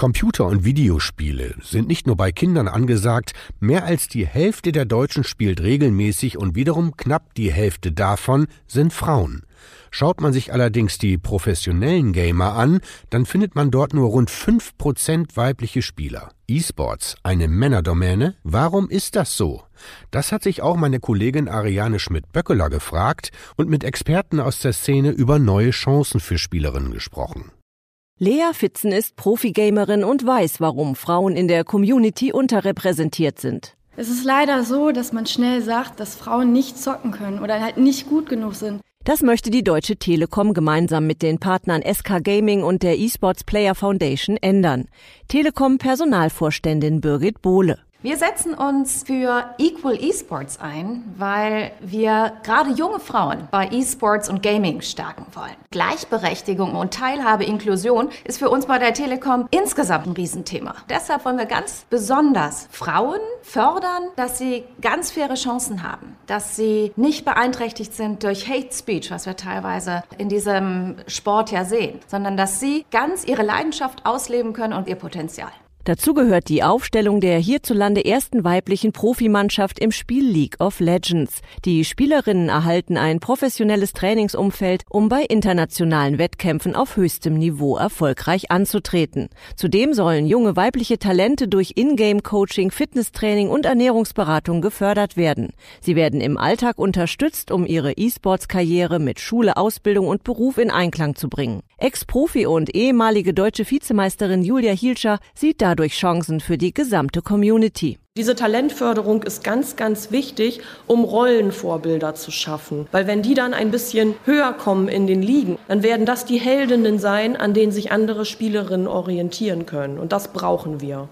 Computer- und Videospiele sind nicht nur bei Kindern angesagt, mehr als die Hälfte der Deutschen spielt regelmäßig und wiederum knapp die Hälfte davon sind Frauen. Schaut man sich allerdings die professionellen Gamer an, dann findet man dort nur rund 5% weibliche Spieler. E-Sports, eine Männerdomäne? Warum ist das so? Das hat sich auch meine Kollegin Ariane Schmidt-Böckeler gefragt und mit Experten aus der Szene über neue Chancen für Spielerinnen gesprochen. Lea Fitzen ist Profigamerin und weiß, warum Frauen in der Community unterrepräsentiert sind. Es ist leider so, dass man schnell sagt, dass Frauen nicht zocken können oder halt nicht gut genug sind. Das möchte die Deutsche Telekom gemeinsam mit den Partnern SK Gaming und der eSports Player Foundation ändern. Telekom Personalvorständin Birgit Bohle. Wir setzen uns für Equal Esports ein, weil wir gerade junge Frauen bei Esports und Gaming stärken wollen. Gleichberechtigung und Teilhabe, Inklusion ist für uns bei der Telekom insgesamt ein Riesenthema. Deshalb wollen wir ganz besonders Frauen fördern, dass sie ganz faire Chancen haben, dass sie nicht beeinträchtigt sind durch Hate Speech, was wir teilweise in diesem Sport ja sehen, sondern dass sie ganz ihre Leidenschaft ausleben können und ihr Potenzial. Dazu gehört die Aufstellung der hierzulande ersten weiblichen Profimannschaft im Spiel League of Legends. Die Spielerinnen erhalten ein professionelles Trainingsumfeld, um bei internationalen Wettkämpfen auf höchstem Niveau erfolgreich anzutreten. Zudem sollen junge weibliche Talente durch Ingame-Coaching, Fitnesstraining und Ernährungsberatung gefördert werden. Sie werden im Alltag unterstützt, um ihre E-Sports-Karriere mit Schule, Ausbildung und Beruf in Einklang zu bringen. Ex-Profi und ehemalige deutsche Vizemeisterin Julia Hielscher sieht dadurch Chancen für die gesamte Community. Diese Talentförderung ist ganz, ganz wichtig, um Rollenvorbilder zu schaffen. Weil wenn die dann ein bisschen höher kommen in den Ligen, dann werden das die Heldinnen sein, an denen sich andere Spielerinnen orientieren können. Und das brauchen wir.